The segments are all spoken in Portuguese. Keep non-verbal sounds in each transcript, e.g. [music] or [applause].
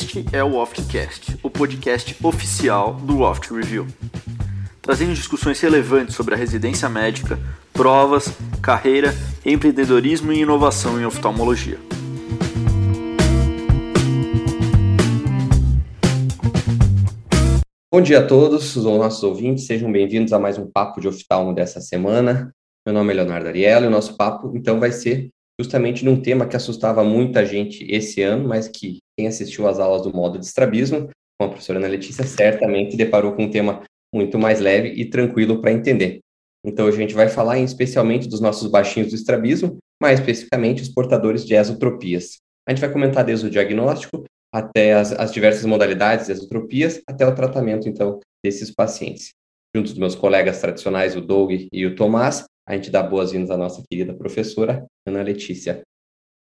Este é o Oftcast, o podcast oficial do Oft Review, trazendo discussões relevantes sobre a residência médica, provas, carreira, empreendedorismo e inovação em oftalmologia. Bom dia a todos, os nossos ouvintes, sejam bem-vindos a mais um papo de oftalmo dessa semana. Meu nome é Leonardo Ariela e o nosso papo então vai ser justamente num tema que assustava muita gente esse ano, mas que quem assistiu às aulas do módulo de estrabismo, com a professora Ana Letícia, certamente deparou com um tema muito mais leve e tranquilo para entender. Então, a gente vai falar especialmente dos nossos baixinhos do estrabismo, mais especificamente os portadores de esotropias. A gente vai comentar desde o diagnóstico até as, as diversas modalidades de esotropias, até o tratamento, então, desses pacientes. Junto dos meus colegas tradicionais, o Doug e o Tomás, a gente dá boas-vindas à nossa querida professora, Ana Letícia.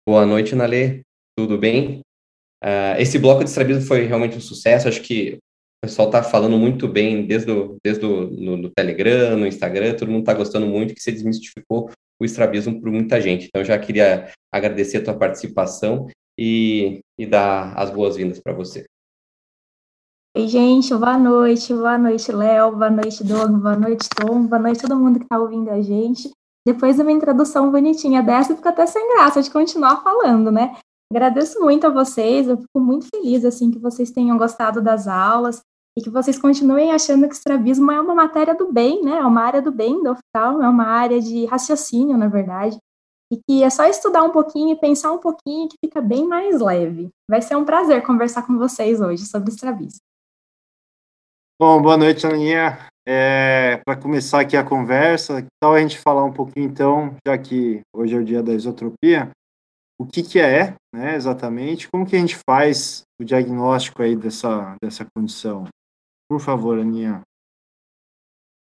Boa noite, Ana Lê. Tudo bem? Uh, esse bloco de estrabismo foi realmente um sucesso. Acho que o pessoal está falando muito bem desde, o, desde o, no, no Telegram, no Instagram, todo mundo está gostando muito que você desmistificou o estrabismo para muita gente. Então, já queria agradecer a tua participação e, e dar as boas-vindas para você. Oi, gente, boa noite, boa noite, Léo, boa noite, Doug, boa noite, Tom, boa noite todo mundo que está ouvindo a gente. Depois de uma introdução bonitinha dessa, fica até sem graça de continuar falando, né? Agradeço muito a vocês, eu fico muito feliz, assim, que vocês tenham gostado das aulas e que vocês continuem achando que estrabismo é uma matéria do bem, né? É uma área do bem do hospital, é uma área de raciocínio, na verdade, e que é só estudar um pouquinho e pensar um pouquinho que fica bem mais leve. Vai ser um prazer conversar com vocês hoje sobre estrabismo. Bom, boa noite, Aninha. É, Para começar aqui a conversa, que tal a gente falar um pouquinho, então, já que hoje é o dia da isotropia, o que, que é, né, exatamente, como que a gente faz o diagnóstico aí dessa, dessa condição? Por favor, Aninha.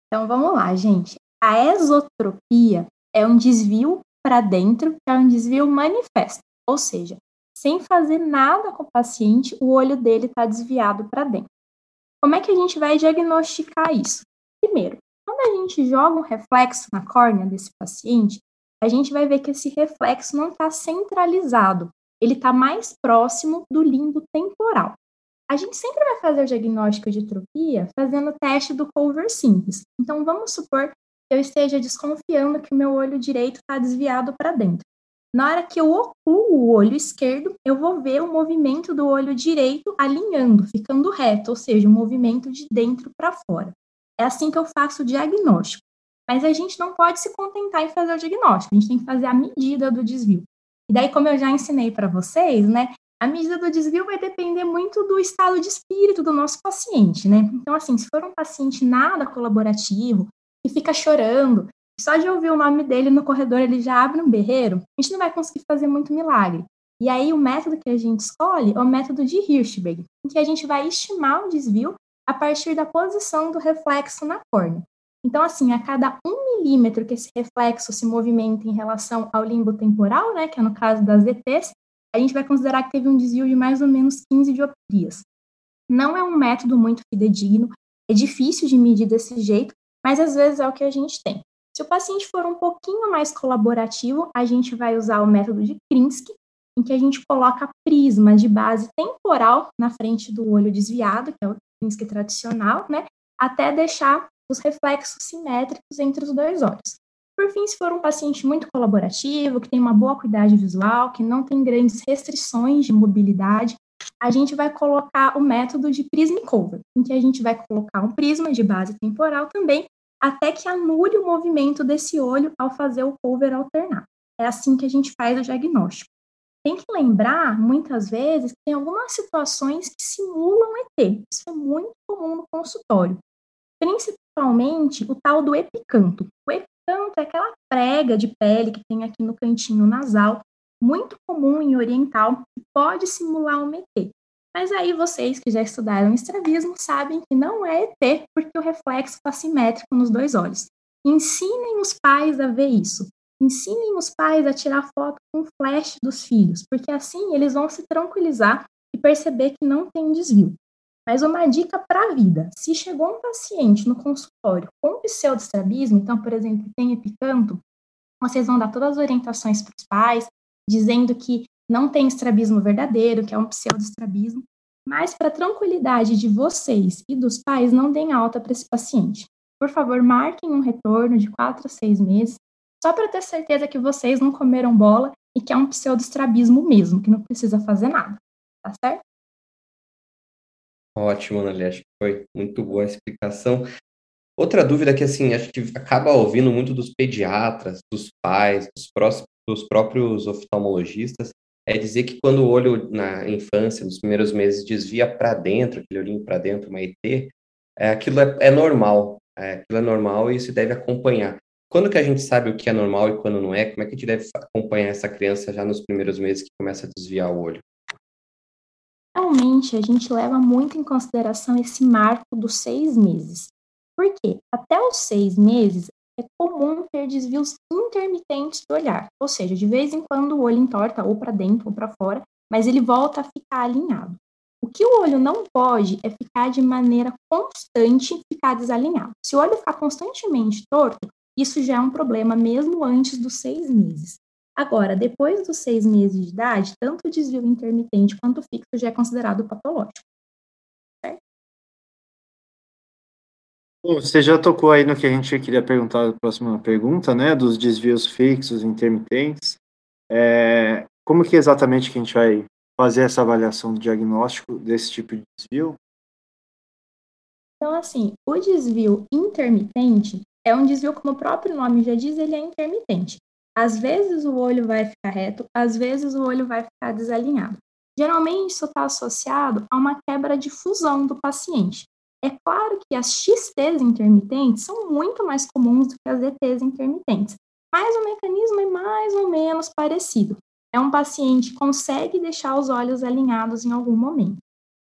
Então, vamos lá, gente. A esotropia é um desvio para dentro, é um desvio manifesto, ou seja, sem fazer nada com o paciente, o olho dele está desviado para dentro. Como é que a gente vai diagnosticar isso? Primeiro, quando a gente joga um reflexo na córnea desse paciente, a gente vai ver que esse reflexo não está centralizado, ele está mais próximo do limbo temporal. A gente sempre vai fazer o diagnóstico de tropia fazendo o teste do Culver simples. Então, vamos supor que eu esteja desconfiando que o meu olho direito está desviado para dentro. Na hora que eu oculo o olho esquerdo, eu vou ver o movimento do olho direito alinhando, ficando reto, ou seja, o um movimento de dentro para fora. É assim que eu faço o diagnóstico. Mas a gente não pode se contentar em fazer o diagnóstico, a gente tem que fazer a medida do desvio. E daí, como eu já ensinei para vocês, né, a medida do desvio vai depender muito do estado de espírito do nosso paciente, né? Então, assim, se for um paciente nada colaborativo, que fica chorando, só de ouvir o nome dele no corredor, ele já abre um berreiro, a gente não vai conseguir fazer muito milagre. E aí, o método que a gente escolhe é o método de Hirschberg, em que a gente vai estimar o desvio a partir da posição do reflexo na córnea. Então, assim, a cada um milímetro que esse reflexo se movimenta em relação ao limbo temporal, né, que é no caso das ETs, a gente vai considerar que teve um desvio de mais ou menos 15 dioptrias. Não é um método muito fidedigno, é difícil de medir desse jeito, mas às vezes é o que a gente tem. Se o paciente for um pouquinho mais colaborativo, a gente vai usar o método de Krinsky, em que a gente coloca prismas de base temporal na frente do olho desviado, que é o Krinsky tradicional, né, até deixar os reflexos simétricos entre os dois olhos. Por fim, se for um paciente muito colaborativo, que tem uma boa cuidade visual, que não tem grandes restrições de mobilidade, a gente vai colocar o método de prism cover, em que a gente vai colocar um prisma de base temporal também até que anule o movimento desse olho ao fazer o cover alternar. É assim que a gente faz o diagnóstico. Tem que lembrar, muitas vezes, que tem algumas situações que simulam ET. Isso é muito comum no consultório. Principalmente o tal do epicanto. O epicanto é aquela prega de pele que tem aqui no cantinho nasal, muito comum em oriental, que pode simular um ET. Mas aí vocês que já estudaram estrabismo sabem que não é ET, porque o reflexo está simétrico nos dois olhos. Ensinem os pais a ver isso. Ensinem os pais a tirar foto com flash dos filhos, porque assim eles vão se tranquilizar e perceber que não tem desvio. Mas uma dica para a vida: se chegou um paciente no consultório com pseudoestrabismo, então, por exemplo, tem epicanto, vocês vão dar todas as orientações para os pais, dizendo que não tem estrabismo verdadeiro, que é um pseudoestrabismo, Mas, para tranquilidade de vocês e dos pais, não deem alta para esse paciente. Por favor, marquem um retorno de 4 a 6 meses, só para ter certeza que vocês não comeram bola e que é um pseudoestrabismo mesmo, que não precisa fazer nada. Tá certo? Ótimo, Ana acho que foi muito boa a explicação. Outra dúvida que, assim, acho que acaba ouvindo muito dos pediatras, dos pais, dos, dos próprios oftalmologistas, é dizer que quando o olho na infância, nos primeiros meses, desvia para dentro, aquele olhinho para dentro, uma ET, é, aquilo é, é normal, é, aquilo é normal e se deve acompanhar. Quando que a gente sabe o que é normal e quando não é? Como é que a gente deve acompanhar essa criança já nos primeiros meses que começa a desviar o olho? Realmente, a gente leva muito em consideração esse marco dos seis meses. Porque até os seis meses é comum ter desvios intermitentes do olhar, ou seja, de vez em quando o olho entorta ou para dentro ou para fora, mas ele volta a ficar alinhado. O que o olho não pode é ficar de maneira constante, ficar desalinhado. Se o olho ficar constantemente torto, isso já é um problema mesmo antes dos seis meses. Agora, depois dos seis meses de idade, tanto o desvio intermitente quanto o fixo já é considerado patológico. Bom, você já tocou aí no que a gente queria perguntar na próxima pergunta, né, dos desvios fixos, intermitentes. É, como que exatamente que a gente vai fazer essa avaliação do diagnóstico desse tipo de desvio? Então, assim, o desvio intermitente é um desvio, como o próprio nome já diz, ele é intermitente. Às vezes o olho vai ficar reto, às vezes o olho vai ficar desalinhado. Geralmente isso está associado a uma quebra de fusão do paciente. É claro que as XTs intermitentes são muito mais comuns do que as ETs intermitentes, mas o mecanismo é mais ou menos parecido. É um paciente que consegue deixar os olhos alinhados em algum momento.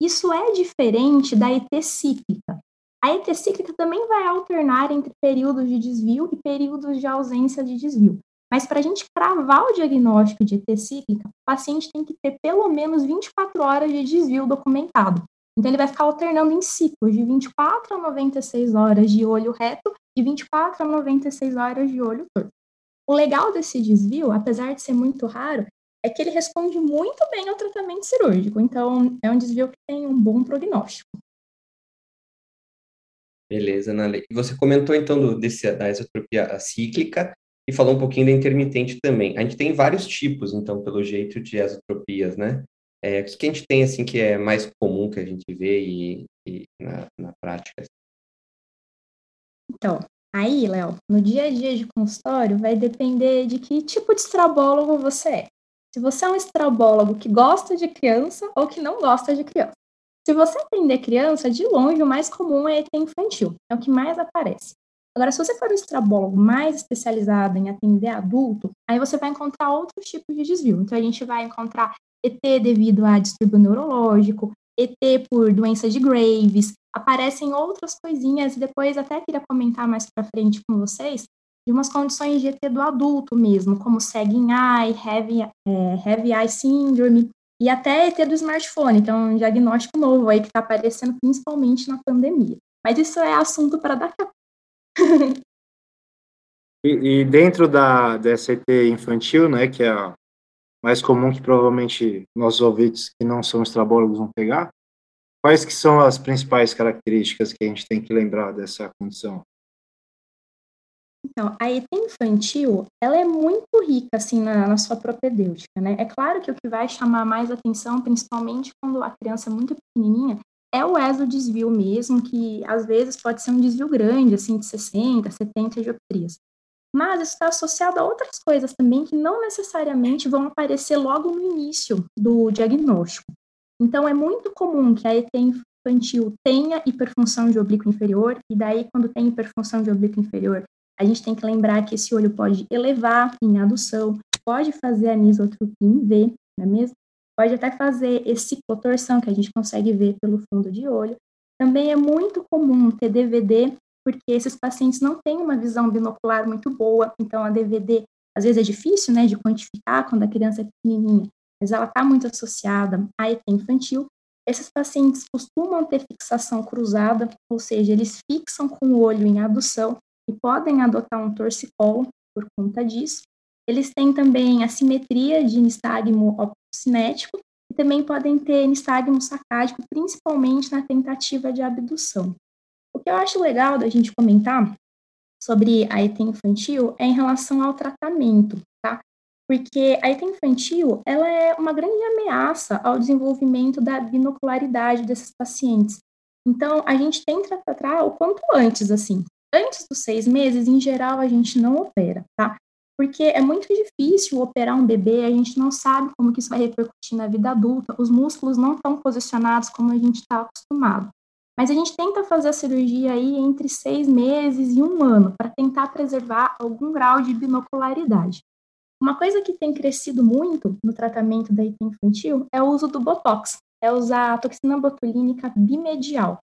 Isso é diferente da ET cíclica. A ET cíclica também vai alternar entre períodos de desvio e períodos de ausência de desvio. Mas para a gente cravar o diagnóstico de ET cíclica, o paciente tem que ter pelo menos 24 horas de desvio documentado. Então, ele vai ficar alternando em ciclos de 24 a 96 horas de olho reto e 24 a 96 horas de olho torto. O legal desse desvio, apesar de ser muito raro, é que ele responde muito bem ao tratamento cirúrgico. Então, é um desvio que tem um bom prognóstico. Beleza, Ana. E você comentou, então, do, desse, da esotropia cíclica e falou um pouquinho da intermitente também. A gente tem vários tipos, então, pelo jeito, de esotropias, né? É, o que a gente tem, assim, que é mais comum que a gente vê e, e na, na prática? Então, aí, Léo, no dia a dia de consultório vai depender de que tipo de estrabólogo você é. Se você é um estrabólogo que gosta de criança ou que não gosta de criança. Se você atender criança, de longe o mais comum é ET infantil, é o que mais aparece. Agora, se você for um estrabólogo mais especializado em atender adulto, aí você vai encontrar outros tipos de desvio. Então, a gente vai encontrar ET devido a distúrbio neurológico, ET por doença de Graves, aparecem outras coisinhas e depois até queria comentar mais para frente com vocês de umas condições de ET do adulto mesmo, como sagging eye, heavy, é, heavy eye syndrome e até ET do smartphone, então um diagnóstico novo aí que está aparecendo principalmente na pandemia. Mas isso é assunto para daqui a pouco. [laughs] e, e, dentro da, dessa ET infantil, né, que é a mais comum que provavelmente nossos ouvintes que não são estrabólogos vão pegar, quais que são as principais características que a gente tem que lembrar dessa condição? Então, a ET infantil, ela é muito rica, assim, na, na sua propedêutica, né? É claro que o que vai chamar mais atenção, principalmente quando a criança é muito pequenininha, é o exodesvio mesmo, que às vezes pode ser um desvio grande, assim, de 60, 70 dioptrias mas isso está associado a outras coisas também que não necessariamente vão aparecer logo no início do diagnóstico. Então, é muito comum que a ET infantil tenha hiperfunção de oblíquo inferior, e daí, quando tem hiperfunção de oblíquo inferior, a gente tem que lembrar que esse olho pode elevar em adução, pode fazer anisotropia em V, não é mesmo? Pode até fazer esse ciclotorção, que a gente consegue ver pelo fundo de olho. Também é muito comum ter DVD porque esses pacientes não têm uma visão binocular muito boa, então a DVD às vezes é difícil, né, de quantificar quando a criança é pequenininha, mas ela está muito associada à ET infantil. Esses pacientes costumam ter fixação cruzada, ou seja, eles fixam com o olho em adução e podem adotar um torcicolo por conta disso. Eles têm também assimetria de nistagmo optocinético e também podem ter nistagmo sacádico, principalmente na tentativa de abdução. Que eu acho legal da gente comentar sobre a ET infantil é em relação ao tratamento, tá? Porque a ET infantil, ela é uma grande ameaça ao desenvolvimento da binocularidade desses pacientes. Então, a gente tenta tratar o quanto antes, assim. Antes dos seis meses, em geral, a gente não opera, tá? Porque é muito difícil operar um bebê, a gente não sabe como que isso vai repercutir na vida adulta, os músculos não estão posicionados como a gente está acostumado. Mas a gente tenta fazer a cirurgia aí entre seis meses e um ano, para tentar preservar algum grau de binocularidade. Uma coisa que tem crescido muito no tratamento da IT infantil é o uso do Botox, é usar a toxina botulínica bimedial.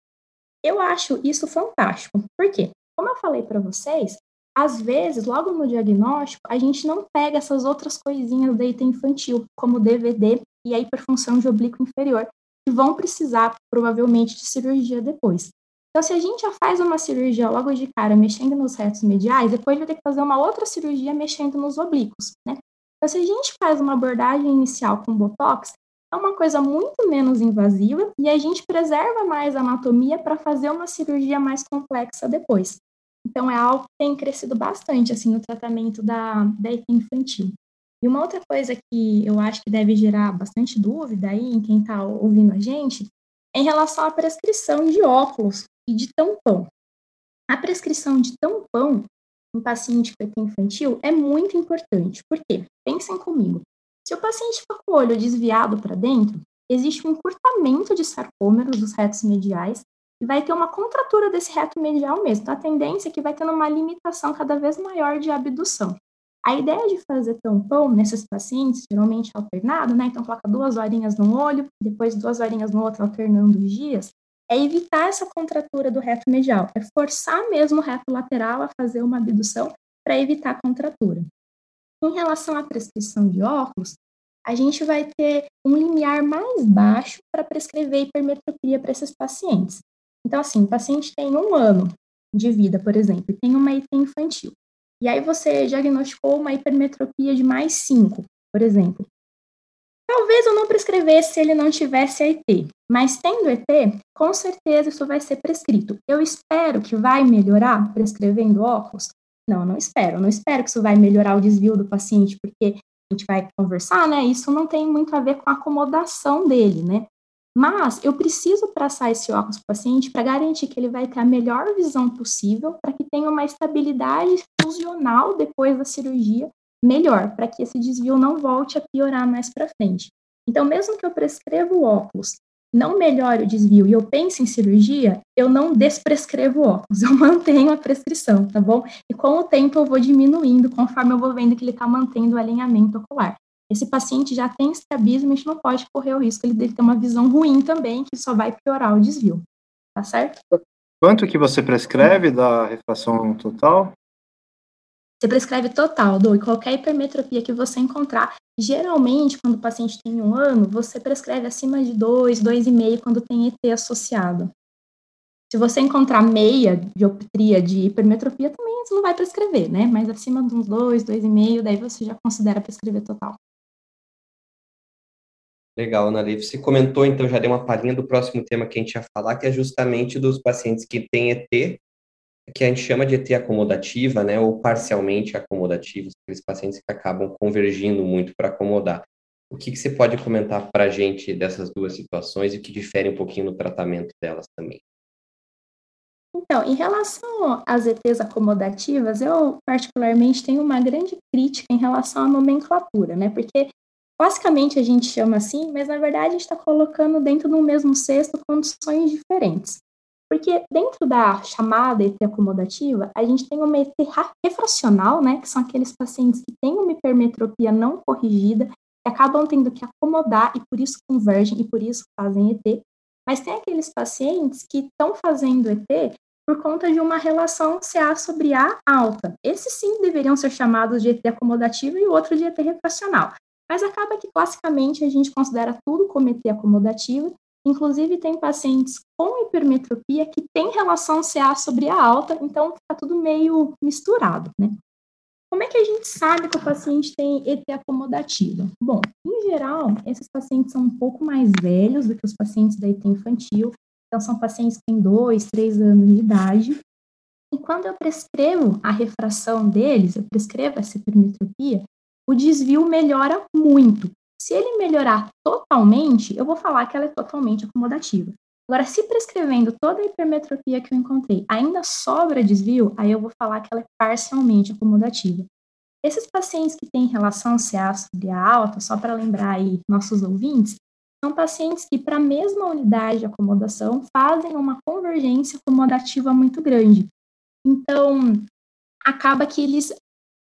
Eu acho isso fantástico. Por quê? Como eu falei para vocês, às vezes, logo no diagnóstico, a gente não pega essas outras coisinhas da IT infantil, como DVD e a hiperfunção de oblíquo inferior, que vão precisar provavelmente de cirurgia depois. Então, se a gente já faz uma cirurgia logo de cara mexendo nos retos mediais, depois vai ter que fazer uma outra cirurgia mexendo nos oblíquos, né? Então, se a gente faz uma abordagem inicial com Botox, é uma coisa muito menos invasiva e a gente preserva mais a anatomia para fazer uma cirurgia mais complexa depois. Então, é algo que tem crescido bastante, assim, no tratamento da, da infantil. E uma outra coisa que eu acho que deve gerar bastante dúvida aí em quem está ouvindo a gente é em relação à prescrição de óculos e de tampão. A prescrição de tampão em paciente com infantil é muito importante. Por quê? Pensem comigo. Se o paciente fica com o olho desviado para dentro, existe um encurtamento de sarcômeros dos retos mediais e vai ter uma contratura desse reto medial mesmo. Então, a tendência é que vai tendo uma limitação cada vez maior de abdução. A ideia de fazer tampão nesses pacientes, geralmente alternado, né? Então, coloca duas horinhas num olho, depois duas horinhas no outro, alternando os dias, é evitar essa contratura do reto medial, é forçar mesmo o reto lateral a fazer uma abdução para evitar a contratura. Em relação à prescrição de óculos, a gente vai ter um limiar mais baixo para prescrever hipermetropia para esses pacientes. Então, assim, o paciente tem um ano de vida, por exemplo, e tem uma IT infantil. E aí você diagnosticou uma hipermetropia de mais 5, por exemplo. Talvez eu não prescrevesse se ele não tivesse ET, mas tendo ET, com certeza isso vai ser prescrito. Eu espero que vai melhorar prescrevendo óculos? Não, não espero. Não espero que isso vai melhorar o desvio do paciente, porque a gente vai conversar, né? Isso não tem muito a ver com a acomodação dele, né? Mas eu preciso passar esse óculos para o paciente para garantir que ele vai ter a melhor visão possível, para que tenha uma estabilidade funcional depois da cirurgia melhor, para que esse desvio não volte a piorar mais para frente. Então, mesmo que eu prescreva o óculos, não melhore o desvio e eu pense em cirurgia, eu não desprescrevo o óculos, [laughs] eu mantenho a prescrição, tá bom? E com o tempo eu vou diminuindo conforme eu vou vendo que ele está mantendo o alinhamento ocular esse paciente já tem estrabismo, a gente não pode correr o risco ele dele ter uma visão ruim também, que só vai piorar o desvio. Tá certo? Quanto que você prescreve da refração total? Você prescreve total, do e qualquer hipermetropia que você encontrar. Geralmente, quando o paciente tem um ano, você prescreve acima de 2, 2,5 quando tem ET associado. Se você encontrar meia dioptria de hipermetropia, também você não vai prescrever, né? Mas acima de uns 2, 2,5, daí você já considera prescrever total. Legal, Ana Lívia. Você comentou, então, já deu uma palhinha do próximo tema que a gente ia falar, que é justamente dos pacientes que têm ET, que a gente chama de ET acomodativa, né, ou parcialmente acomodativos, aqueles pacientes que acabam convergindo muito para acomodar. O que, que você pode comentar para a gente dessas duas situações e o que difere um pouquinho no tratamento delas também? Então, em relação às ETs acomodativas, eu particularmente tenho uma grande crítica em relação à nomenclatura, né? Porque Classicamente a gente chama assim, mas na verdade a gente está colocando dentro do mesmo cesto condições diferentes. Porque dentro da chamada ET acomodativa, a gente tem uma ET refracional, né, que são aqueles pacientes que têm uma hipermetropia não corrigida, que acabam tendo que acomodar e por isso convergem e por isso fazem ET. Mas tem aqueles pacientes que estão fazendo ET por conta de uma relação CA sobre A alta. Esses sim deveriam ser chamados de ET acomodativo e o outro de ET refracional. Mas acaba que classicamente a gente considera tudo como ET acomodativo, inclusive tem pacientes com hipermetropia que tem relação CA sobre a alta, então fica tudo meio misturado, né? como é que a gente sabe que o paciente tem ET acomodativo? Bom, em geral, esses pacientes são um pouco mais velhos do que os pacientes da ET infantil, então são pacientes que têm 2, 3 anos de idade, e quando eu prescrevo a refração deles, eu prescrevo essa hipermetropia, o desvio melhora muito. Se ele melhorar totalmente, eu vou falar que ela é totalmente acomodativa. Agora, se prescrevendo toda a hipermetropia que eu encontrei ainda sobra desvio, aí eu vou falar que ela é parcialmente acomodativa. Esses pacientes que têm relação CA sobre a alta, só para lembrar aí nossos ouvintes, são pacientes que, para a mesma unidade de acomodação, fazem uma convergência acomodativa muito grande. Então, acaba que eles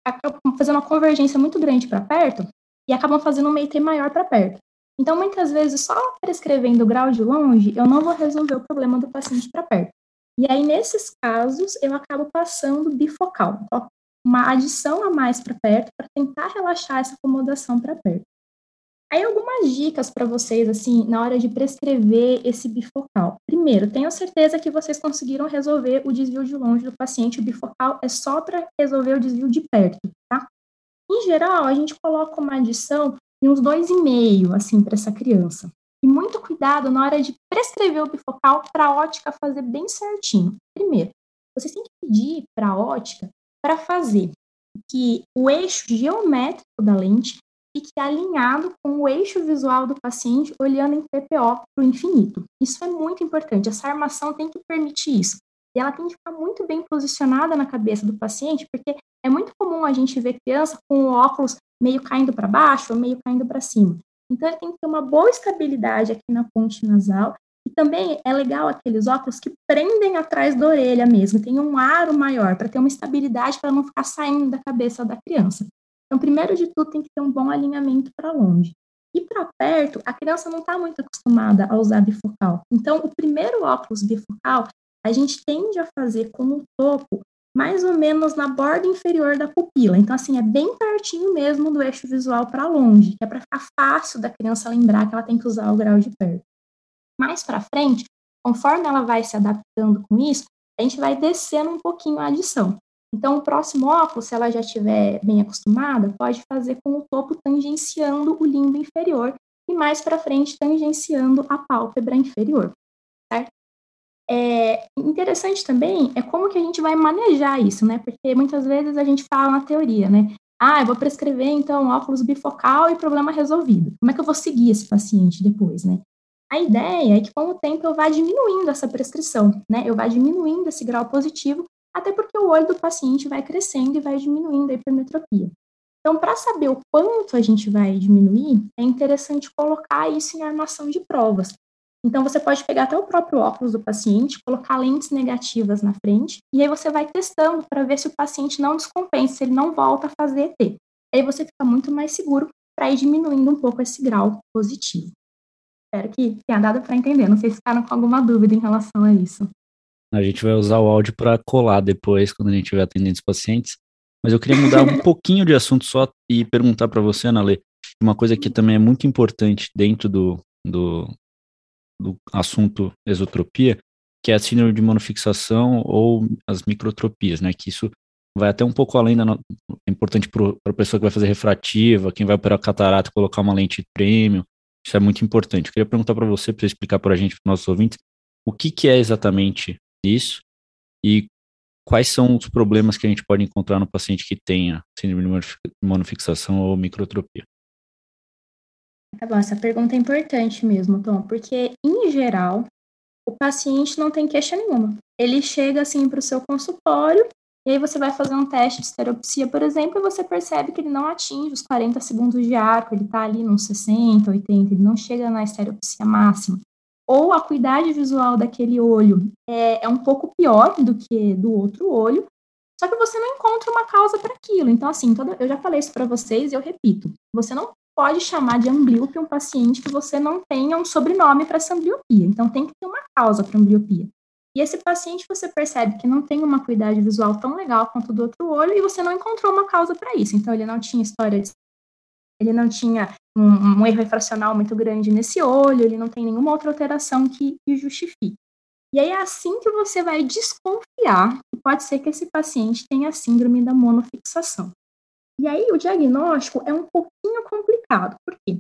acabam fazendo uma convergência muito grande para perto e acabam fazendo um MEIT maior para perto. Então, muitas vezes, só prescrevendo o grau de longe, eu não vou resolver o problema do paciente para perto. E aí, nesses casos, eu acabo passando bifocal, uma adição a mais para perto, para tentar relaxar essa acomodação para perto. Aí algumas dicas para vocês, assim, na hora de prescrever esse bifocal. Primeiro, tenho certeza que vocês conseguiram resolver o desvio de longe do paciente. O bifocal é só para resolver o desvio de perto, tá? Em geral, a gente coloca uma adição de uns 2,5, assim, para essa criança. E muito cuidado na hora de prescrever o bifocal para a ótica fazer bem certinho. Primeiro, vocês têm que pedir para a ótica para fazer que o eixo geométrico da lente fique alinhado com o eixo visual do paciente olhando em PPO para o infinito. Isso é muito importante, essa armação tem que permitir isso. E ela tem que ficar muito bem posicionada na cabeça do paciente, porque é muito comum a gente ver criança com o óculos meio caindo para baixo ou meio caindo para cima. Então, ele tem que ter uma boa estabilidade aqui na ponte nasal. E também é legal aqueles óculos que prendem atrás da orelha mesmo, tem um aro maior, para ter uma estabilidade para não ficar saindo da cabeça da criança. Então, primeiro de tudo, tem que ter um bom alinhamento para longe. E para perto, a criança não está muito acostumada a usar bifocal. Então, o primeiro óculos bifocal, a gente tende a fazer com o topo mais ou menos na borda inferior da pupila. Então, assim, é bem pertinho mesmo do eixo visual para longe, que é para ficar fácil da criança lembrar que ela tem que usar o grau de perto. Mais para frente, conforme ela vai se adaptando com isso, a gente vai descendo um pouquinho a adição. Então, o próximo óculos, se ela já estiver bem acostumada, pode fazer com o topo tangenciando o limbo inferior e mais para frente tangenciando a pálpebra inferior? É interessante também é como que a gente vai manejar isso, né? Porque muitas vezes a gente fala na teoria, né? Ah, eu vou prescrever então óculos bifocal e problema resolvido. Como é que eu vou seguir esse paciente depois, né? A ideia é que com o tempo eu vá diminuindo essa prescrição, né? Eu vá diminuindo esse grau positivo até porque o olho do paciente vai crescendo e vai diminuindo a hipermetropia. Então, para saber o quanto a gente vai diminuir, é interessante colocar isso em armação de provas. Então, você pode pegar até o próprio óculos do paciente, colocar lentes negativas na frente, e aí você vai testando para ver se o paciente não descompensa, se ele não volta a fazer ET. Aí você fica muito mais seguro para ir diminuindo um pouco esse grau positivo. Espero que tenha dado para entender. Não sei se ficaram com alguma dúvida em relação a isso. A gente vai usar o áudio para colar depois, quando a gente estiver atendendo os pacientes. Mas eu queria mudar um [laughs] pouquinho de assunto só e perguntar para você, Ana Lê, uma coisa que também é muito importante dentro do, do, do assunto esotropia, que é a síndrome de monofixação ou as microtropias, né? Que isso vai até um pouco além da. No... É importante para a pessoa que vai fazer refrativa, quem vai operar catarata, colocar uma lente premium. Isso é muito importante. Eu queria perguntar para você, para explicar para a gente, para os nossos ouvintes, o que, que é exatamente isso e quais são os problemas que a gente pode encontrar no paciente que tenha síndrome de monofixação ou microtropia? Tá bom, essa pergunta é importante mesmo, Tom, porque, em geral, o paciente não tem queixa nenhuma. Ele chega, assim, para o seu consultório, e aí você vai fazer um teste de esteropsia, por exemplo, e você percebe que ele não atinge os 40 segundos de arco, ele está ali nos 60, 80, ele não chega na esteropsia máxima ou a acuidade visual daquele olho é, é um pouco pior do que do outro olho, só que você não encontra uma causa para aquilo. Então, assim, toda, eu já falei isso para vocês e eu repito: você não pode chamar de ambliopia um paciente que você não tenha um sobrenome para essa ambliopia. Então, tem que ter uma causa para ambliopia. E esse paciente você percebe que não tem uma acuidade visual tão legal quanto do outro olho e você não encontrou uma causa para isso. Então, ele não tinha história de ele não tinha um, um, erro refracional muito grande nesse olho, ele não tem nenhuma outra alteração que, que justifique. E aí é assim que você vai desconfiar que pode ser que esse paciente tenha síndrome da monofixação. E aí o diagnóstico é um pouquinho complicado, por quê?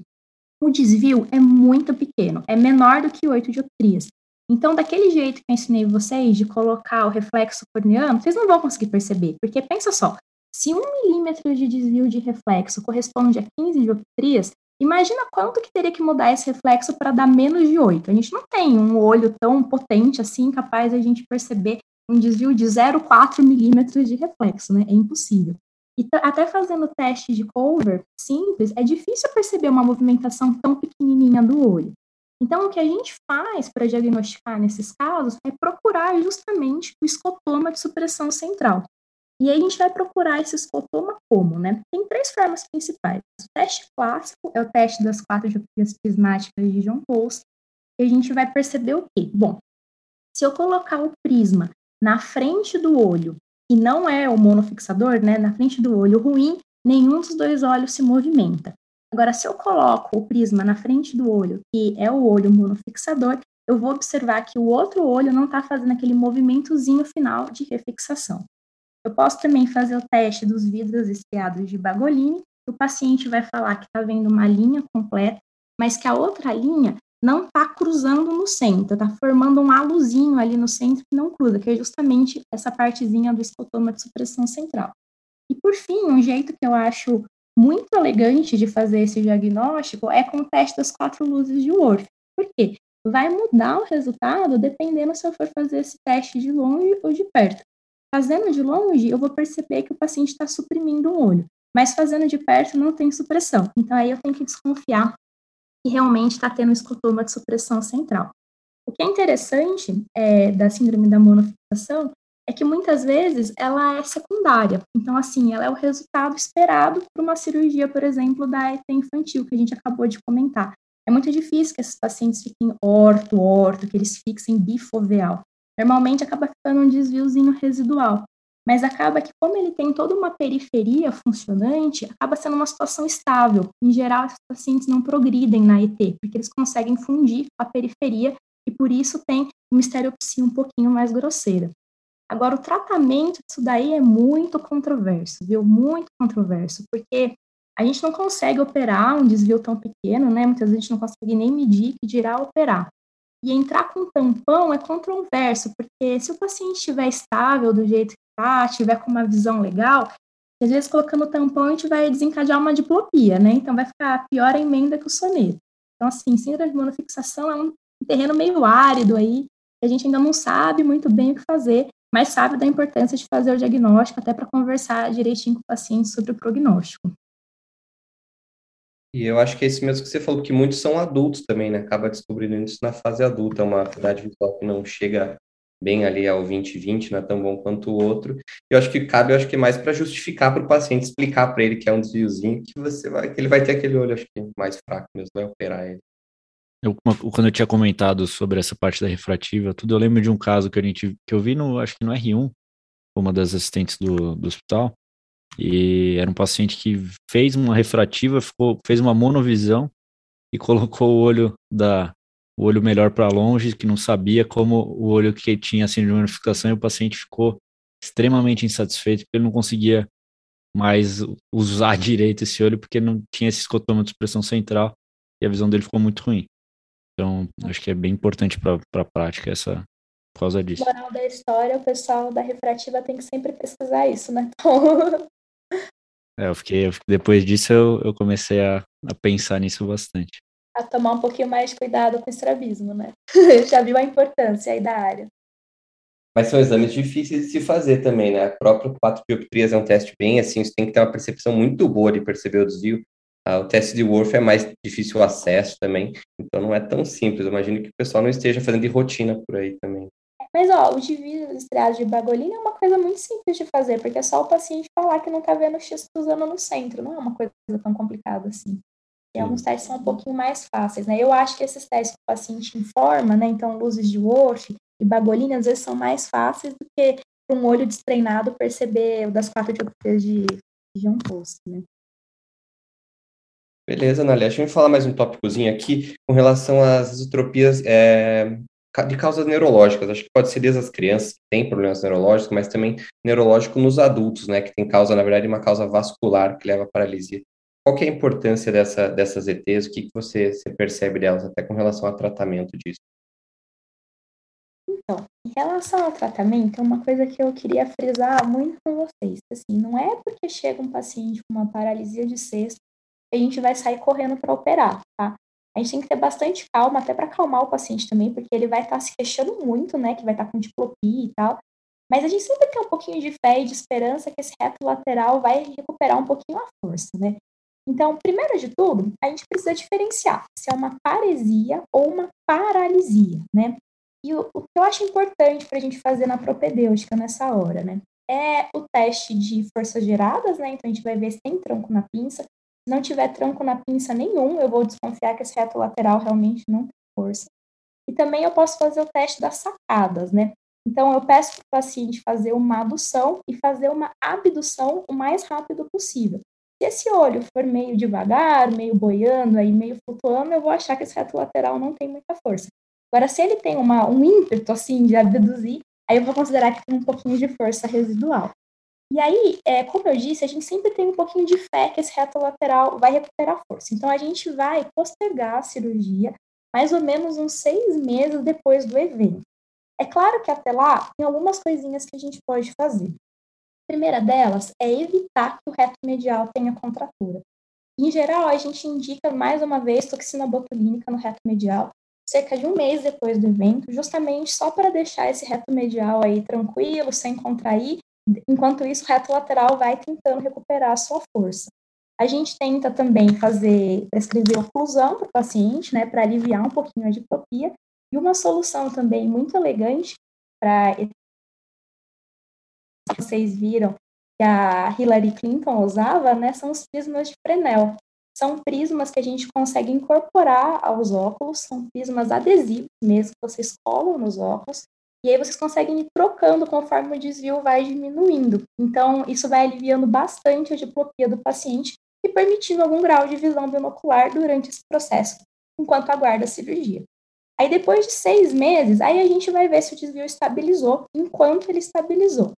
O desvio é muito pequeno, é menor do que 8 dioptrias. Então, daquele jeito que eu ensinei vocês, de colocar o reflexo corneano, vocês não vão conseguir perceber, porque pensa só, se um milímetro de desvio de reflexo corresponde a 15 dioptrias, imagina quanto que teria que mudar esse reflexo para dar menos de 8. A gente não tem um olho tão potente assim, capaz de a gente perceber um desvio de 0,4 milímetros de reflexo, né? É impossível. E até fazendo teste de cover simples, é difícil perceber uma movimentação tão pequenininha do olho. Então, o que a gente faz para diagnosticar nesses casos é procurar justamente o escotoma de supressão central. E aí a gente vai procurar esse escotoma como, né? Tem três formas principais. O teste clássico é o teste das quatro diopias prismáticas de John Post, e a gente vai perceber o quê? Bom, se eu colocar o prisma na frente do olho, e não é o monofixador, né? Na frente do olho ruim, nenhum dos dois olhos se movimenta. Agora, se eu coloco o prisma na frente do olho, que é o olho monofixador, eu vou observar que o outro olho não está fazendo aquele movimentozinho final de refixação. Eu posso também fazer o teste dos vidros estriados de Bagolini. O paciente vai falar que está vendo uma linha completa, mas que a outra linha não está cruzando no centro, está formando um aluzinho ali no centro que não cruza, que é justamente essa partezinha do escotoma de supressão central. E por fim, um jeito que eu acho muito elegante de fazer esse diagnóstico é com o teste das quatro luzes de Worth. Por quê? Vai mudar o resultado dependendo se eu for fazer esse teste de longe ou de perto. Fazendo de longe, eu vou perceber que o paciente está suprimindo o olho, mas fazendo de perto não tem supressão. Então aí eu tenho que desconfiar que realmente está tendo escotoma de supressão central. O que é interessante é, da síndrome da monofixação é que muitas vezes ela é secundária. Então, assim, ela é o resultado esperado para uma cirurgia, por exemplo, da ET infantil, que a gente acabou de comentar. É muito difícil que esses pacientes fiquem orto, orto, que eles fixem bifoveal. Normalmente acaba ficando um desviozinho residual. Mas acaba que, como ele tem toda uma periferia funcionante, acaba sendo uma situação estável. Em geral, esses pacientes não progridem na ET, porque eles conseguem fundir a periferia e por isso tem uma estereopsia um pouquinho mais grosseira. Agora, o tratamento disso daí é muito controverso, viu? Muito controverso, porque a gente não consegue operar um desvio tão pequeno, né? Muitas vezes a gente não consegue nem medir que dirá operar. E entrar com tampão é controverso, porque se o paciente estiver estável do jeito que está, estiver com uma visão legal, às vezes colocando tampão a gente vai desencadear uma diplopia, né? Então vai ficar pior a emenda que o soneto. Então, assim, síndrome de monofixação é um terreno meio árido aí, a gente ainda não sabe muito bem o que fazer, mas sabe da importância de fazer o diagnóstico até para conversar direitinho com o paciente sobre o prognóstico. E eu acho que é isso mesmo que você falou, que muitos são adultos também, né? Acaba descobrindo isso na fase adulta, uma atividade visual que não chega bem ali ao 2020, não é tão bom quanto o outro. Eu acho que cabe, eu acho que mais para justificar para o paciente, explicar para ele que é um desviozinho, que você vai, que ele vai ter aquele olho, acho que mais fraco mesmo, vai operar ele. Eu, quando eu tinha comentado sobre essa parte da refrativa, tudo, eu lembro de um caso que a gente, que eu vi no, acho que no R1, uma das assistentes do, do hospital, e era um paciente que fez uma refrativa, ficou, fez uma monovisão e colocou o olho da o olho melhor para longe, que não sabia como o olho que tinha assim de unificação e o paciente ficou extremamente insatisfeito porque ele não conseguia mais usar [laughs] direito esse olho porque não tinha esse escotoma de expressão central e a visão dele ficou muito ruim. Então, acho que é bem importante para a prática essa por causa disso. Moral da história, o pessoal da refrativa tem que sempre pesquisar isso, né? [laughs] Então... É, eu fiquei, eu depois disso eu, eu comecei a, a pensar nisso bastante. A tomar um pouquinho mais de cuidado com o estrabismo, né? [laughs] Já viu a importância aí da área. Mas são exames difíceis de se fazer também, né? A própria quatro dioptrias é um teste bem assim, você tem que ter uma percepção muito boa de perceber o desvio. Ah, o teste de Worth é mais difícil o acesso também, então não é tão simples. Eu imagino que o pessoal não esteja fazendo de rotina por aí também. Mas, ó, o desvio estriado de bagolina é uma coisa muito simples de fazer, porque é só o paciente falar que não tá vendo o X cruzando no centro, não é uma coisa tão complicada assim. E alguns testes são um pouquinho mais fáceis, né? Eu acho que esses testes que o paciente informa, né? Então, luzes de Worth e bagolina, às vezes são mais fáceis do que para um olho destreinado perceber o das quatro dioptrias de, de John Post, né? Beleza, Nalia. Deixa eu falar mais um tópicozinho aqui com relação às isotropias é, de causas neurológicas. Acho que pode ser desde as crianças que têm problemas neurológicos, mas também neurológico nos adultos, né, que tem causa, na verdade, uma causa vascular que leva à paralisia. Qual que é a importância dessa, dessas ETs? O que, que você, você percebe delas, até com relação ao tratamento disso? Então, em relação ao tratamento, é uma coisa que eu queria frisar muito com vocês. Assim, não é porque chega um paciente com uma paralisia de cesto que a gente vai sair correndo para operar, tá? A gente tem que ter bastante calma, até para acalmar o paciente também, porque ele vai estar tá se queixando muito, né? Que vai estar tá com diplopia e tal. Mas a gente sempre tem um pouquinho de fé e de esperança que esse reto lateral vai recuperar um pouquinho a força, né? Então, primeiro de tudo, a gente precisa diferenciar se é uma paresia ou uma paralisia, né? E o, o que eu acho importante para a gente fazer na propedêutica nessa hora, né? É o teste de forças geradas, né? Então, a gente vai ver se tem tronco na pinça. Se não tiver tronco na pinça nenhum, eu vou desconfiar que esse reto lateral realmente não tem força. E também eu posso fazer o teste das sacadas, né? Então, eu peço para o paciente fazer uma adução e fazer uma abdução o mais rápido possível. Se esse olho for meio devagar, meio boiando, aí meio flutuando, eu vou achar que esse reto lateral não tem muita força. Agora, se ele tem uma, um ímpeto, assim, de abduzir, aí eu vou considerar que tem um pouquinho de força residual. E aí, é, como eu disse, a gente sempre tem um pouquinho de fé que esse reto lateral vai recuperar força. Então, a gente vai postergar a cirurgia mais ou menos uns seis meses depois do evento. É claro que até lá, tem algumas coisinhas que a gente pode fazer. A primeira delas é evitar que o reto medial tenha contratura. Em geral, a gente indica mais uma vez toxina botulínica no reto medial, cerca de um mês depois do evento, justamente só para deixar esse reto medial aí tranquilo, sem contrair, enquanto isso o reto lateral vai tentando recuperar a sua força. A gente tenta também fazer, prescrever oclusão para o paciente, né, para aliviar um pouquinho a diplopia, e uma solução também muito elegante para vocês viram que a Hillary Clinton usava, né, são os prismas de Fresnel. São prismas que a gente consegue incorporar aos óculos, são prismas adesivos mesmo, que vocês colam nos óculos, e aí vocês conseguem ir trocando conforme o desvio vai diminuindo. Então, isso vai aliviando bastante a diplopia do paciente e permitindo algum grau de visão binocular durante esse processo, enquanto aguarda a cirurgia. Aí, depois de seis meses, aí a gente vai ver se o desvio estabilizou, enquanto ele estabilizou.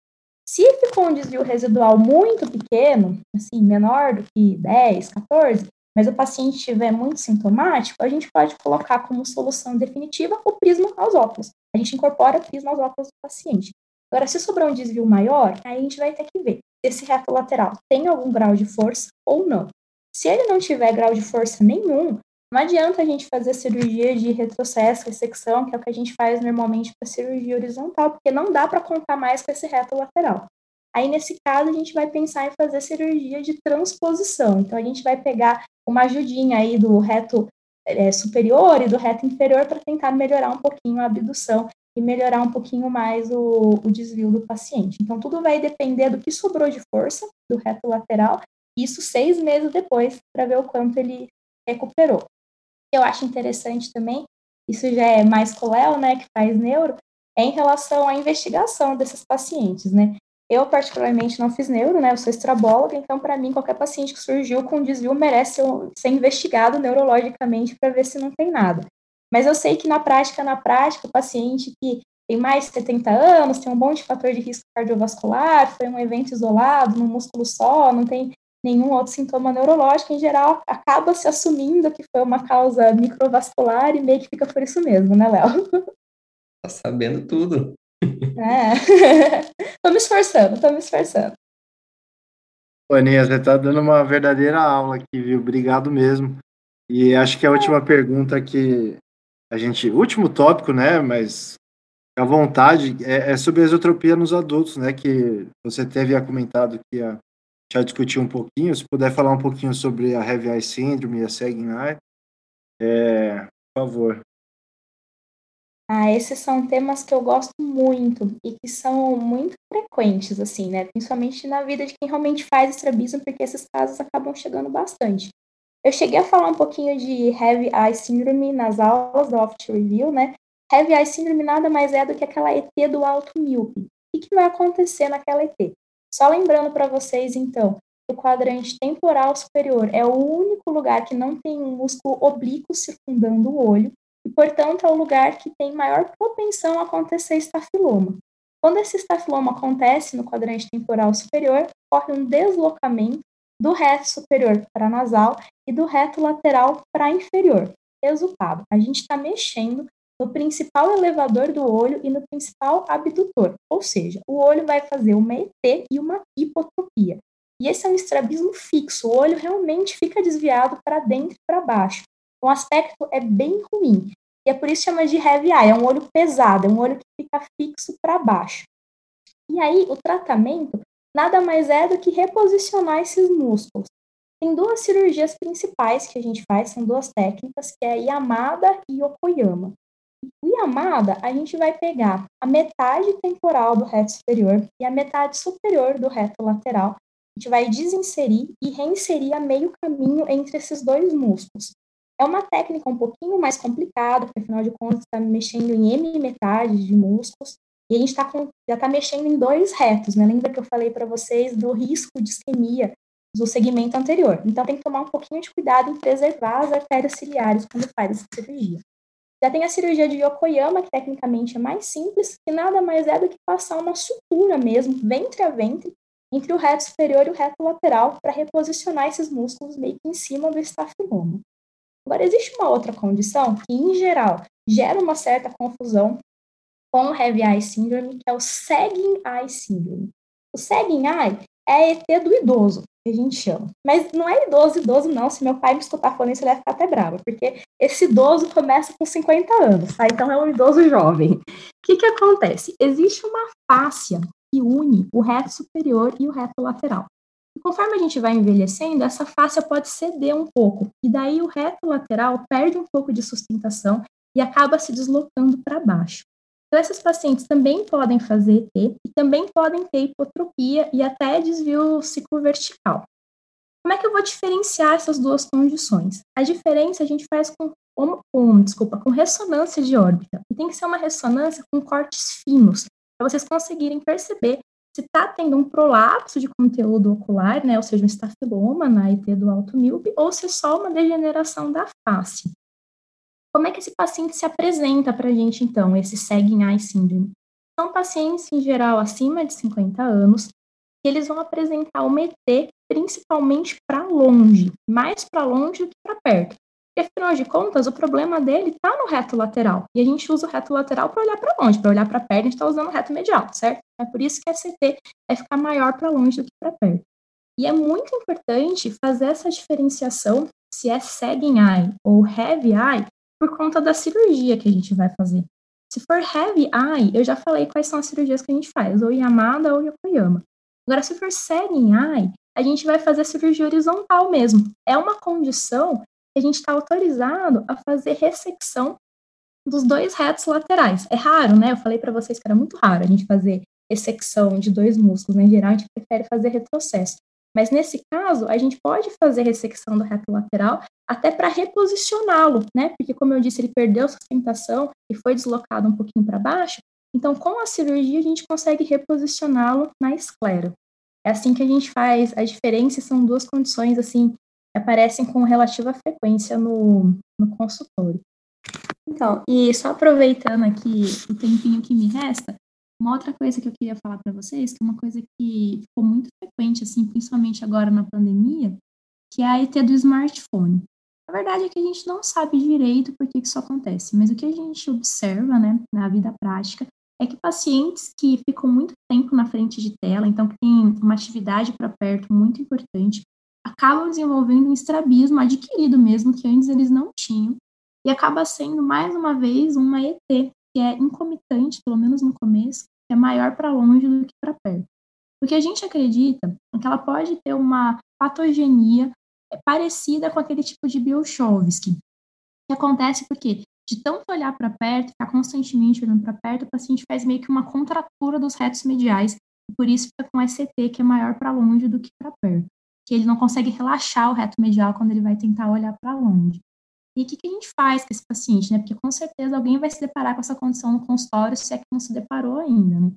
Se ficou um desvio residual muito pequeno, assim, menor do que 10, 14, mas o paciente estiver muito sintomático, a gente pode colocar como solução definitiva o prisma aos óculos. A gente incorpora o prisma aos óculos do paciente. Agora, se sobrar um desvio maior, aí a gente vai ter que ver se esse reto lateral tem algum grau de força ou não. Se ele não tiver grau de força nenhum, não adianta a gente fazer cirurgia de retrocesso, ressecção, que é o que a gente faz normalmente para cirurgia horizontal, porque não dá para contar mais com esse reto lateral. Aí, nesse caso, a gente vai pensar em fazer cirurgia de transposição. Então, a gente vai pegar uma ajudinha aí do reto é, superior e do reto inferior para tentar melhorar um pouquinho a abdução e melhorar um pouquinho mais o, o desvio do paciente. Então, tudo vai depender do que sobrou de força do reto lateral, isso seis meses depois, para ver o quanto ele recuperou eu acho interessante também, isso já é mais coléu, né, que faz neuro, é em relação à investigação desses pacientes, né. Eu, particularmente, não fiz neuro, né, eu sou estrabóloga, então, para mim, qualquer paciente que surgiu com desvio merece ser investigado neurologicamente para ver se não tem nada. Mas eu sei que na prática, na prática, o paciente que tem mais de 70 anos, tem um bom de fator de risco cardiovascular, foi um evento isolado, num músculo só, não tem nenhum outro sintoma neurológico, em geral, acaba se assumindo que foi uma causa microvascular e meio que fica por isso mesmo, né, Léo? Tá sabendo tudo. É. [laughs] tô me esforçando, tô me esforçando. Aninha, você tá dando uma verdadeira aula aqui, viu? Obrigado mesmo. E acho que a última pergunta que a gente. Último tópico, né? Mas à vontade, é, é sobre a exotropia nos adultos, né? Que você havia comentado que ia já discutir um pouquinho. Se puder falar um pouquinho sobre a Heavy Eye Syndrome e a Eye, é, por favor. Ah, esses são temas que eu gosto muito e que são muito frequentes, assim, né? Principalmente na vida de quem realmente faz estrabismo, porque esses casos acabam chegando bastante. Eu cheguei a falar um pouquinho de Heavy Eye Syndrome nas aulas do Oft Review, né? Heavy Eye Syndrome nada mais é do que aquela ET do alto míope. O que, que vai acontecer naquela ET? Só lembrando para vocês, então, o quadrante temporal superior é o único lugar que não tem um músculo oblíquo circundando o olho. E, portanto, é o lugar que tem maior propensão a acontecer estafiloma. Quando esse estafiloma acontece no quadrante temporal superior, ocorre um deslocamento do reto superior para nasal e do reto lateral para inferior. Resultado, a gente está mexendo no principal elevador do olho e no principal abdutor, ou seja, o olho vai fazer uma ET e uma hipotropia. E esse é um estrabismo fixo, o olho realmente fica desviado para dentro e para baixo. O aspecto é bem ruim. E é por isso que chama de heavy eye, é um olho pesado, é um olho que fica fixo para baixo. E aí, o tratamento nada mais é do que reposicionar esses músculos. Tem duas cirurgias principais que a gente faz, são duas técnicas, que é Yamada e Yokoyama. O Yamada, a gente vai pegar a metade temporal do reto superior e a metade superior do reto lateral. A gente vai desinserir e reinserir a meio caminho entre esses dois músculos. É uma técnica um pouquinho mais complicada, porque afinal de contas está mexendo em M metades de músculos, e a gente tá com, já está mexendo em dois retos, né? Lembra que eu falei para vocês do risco de isquemia do segmento anterior. Então tem que tomar um pouquinho de cuidado em preservar as artérias ciliares quando faz essa cirurgia. Já tem a cirurgia de Yokoyama, que tecnicamente é mais simples, que nada mais é do que passar uma sutura mesmo, ventre a ventre, entre o reto superior e o reto lateral, para reposicionar esses músculos meio que em cima do estafiloma. Agora, existe uma outra condição que, em geral, gera uma certa confusão com o Heavy Eye Syndrome, que é o Sagging Eye Syndrome. O Sagging Eye é ET do idoso, que a gente chama. Mas não é idoso, idoso não. Se meu pai me escutar falando isso, ele vai ficar até bravo, porque esse idoso começa com 50 anos, tá? Então é um idoso jovem. O que que acontece? Existe uma fáscia que une o reto superior e o reto lateral. Conforme a gente vai envelhecendo, essa fáscia pode ceder um pouco, e daí o reto lateral perde um pouco de sustentação e acaba se deslocando para baixo. Então, esses pacientes também podem fazer ET e também podem ter hipotropia e até desvio ciclovertical. Como é que eu vou diferenciar essas duas condições? A diferença a gente faz com, com, com desculpa, com ressonância de órbita. E tem que ser uma ressonância com cortes finos, para vocês conseguirem perceber se está tendo um prolapso de conteúdo ocular, né, ou seja, um estafiloma na ET do alto míope, ou se é só uma degeneração da face. Como é que esse paciente se apresenta para a gente, então, esse Sagging Eye Syndrome? São pacientes, em geral, acima de 50 anos, que eles vão apresentar uma ET principalmente para longe, mais para longe do que para perto. Porque, afinal de contas, o problema dele está no reto lateral. E a gente usa o reto lateral para olhar para longe. Para olhar para perto, a gente está usando o reto medial, certo? É por isso que a CT vai ficar maior para longe do que para perto. E é muito importante fazer essa diferenciação se é sagging eye ou heavy eye por conta da cirurgia que a gente vai fazer. Se for heavy eye, eu já falei quais são as cirurgias que a gente faz, ou Yamada ou Yokoyama. Agora, se for sagging eye, a gente vai fazer a cirurgia horizontal mesmo. É uma condição a gente está autorizado a fazer ressecção dos dois retos laterais. É raro, né? Eu falei para vocês que era muito raro a gente fazer ressecção de dois músculos. Né? Em geral, a gente prefere fazer retrocesso. Mas nesse caso, a gente pode fazer ressecção do reto lateral até para reposicioná-lo, né? Porque, como eu disse, ele perdeu sustentação e foi deslocado um pouquinho para baixo. Então, com a cirurgia, a gente consegue reposicioná-lo na esclera. É assim que a gente faz. A diferença são duas condições, assim, aparecem com relativa frequência no, no consultório. Então, e só aproveitando aqui o tempinho que me resta, uma outra coisa que eu queria falar para vocês, que é uma coisa que ficou muito frequente, assim, principalmente agora na pandemia, que é a ET do smartphone. A verdade é que a gente não sabe direito por que isso acontece, mas o que a gente observa, né, na vida prática, é que pacientes que ficam muito tempo na frente de tela, então que tem uma atividade para perto muito importante, acabam desenvolvendo um estrabismo adquirido mesmo, que antes eles não tinham, e acaba sendo, mais uma vez, uma ET, que é incomitante, pelo menos no começo, que é maior para longe do que para perto. O que a gente acredita é que ela pode ter uma patogenia parecida com aquele tipo de Biolchowski, que acontece porque de tanto olhar para perto, ficar constantemente olhando para perto, o paciente faz meio que uma contratura dos retos mediais, e por isso fica com SCT que é maior para longe do que para perto que ele não consegue relaxar o reto medial quando ele vai tentar olhar para longe. E o que, que, a gente faz com esse paciente, né? Porque com certeza alguém vai se deparar com essa condição no consultório, se é que não se deparou ainda, né?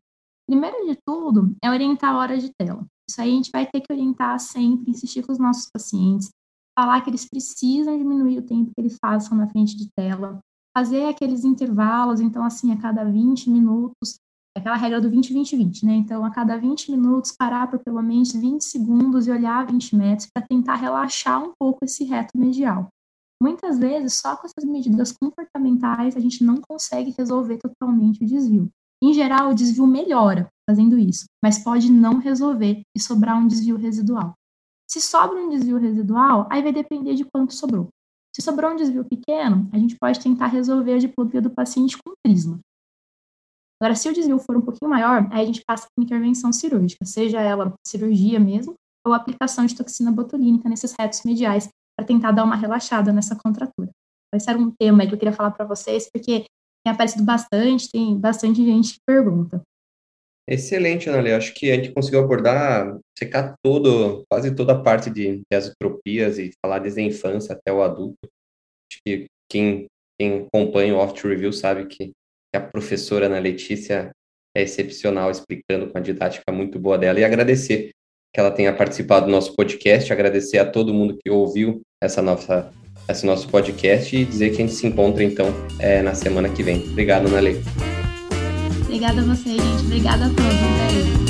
Primeiro de tudo, é orientar a hora de tela. Isso aí a gente vai ter que orientar sempre, insistir com os nossos pacientes, falar que eles precisam diminuir o tempo que eles passam na frente de tela, fazer aqueles intervalos, então, assim, a cada 20 minutos, aquela regra do 20-20-20, né? Então, a cada 20 minutos, parar por pelo menos 20 segundos e olhar 20 metros para tentar relaxar um pouco esse reto medial. Muitas vezes, só com essas medidas comportamentais, a gente não consegue resolver totalmente o desvio. Em geral, o desvio melhora fazendo isso, mas pode não resolver e sobrar um desvio residual. Se sobra um desvio residual, aí vai depender de quanto sobrou. Se sobrou um desvio pequeno, a gente pode tentar resolver a diplopia do paciente com prisma. Agora, se o desvio for um pouquinho maior, aí a gente passa por intervenção cirúrgica, seja ela cirurgia mesmo, ou aplicação de toxina botulínica nesses retos mediais, para tentar dar uma relaxada nessa contratura. Esse era um tema que eu queria falar para vocês, porque tem aparecido bastante, tem bastante gente que pergunta. Excelente, Ana Lê. Acho que a gente conseguiu abordar, secar todo, quase toda a parte de, de azotropias e falar desde a infância até o adulto. Acho que quem, quem acompanha o Oft Review sabe que a professora Ana Letícia é excepcional, explicando com a didática muito boa dela. E agradecer que ela tenha participado do nosso podcast, agradecer a todo mundo que ouviu essa nossa, esse nosso podcast e dizer que a gente se encontra, então, é, na semana que vem. Obrigado, Ana Lê. Obrigada a você, gente. Obrigada a todos. Beijo.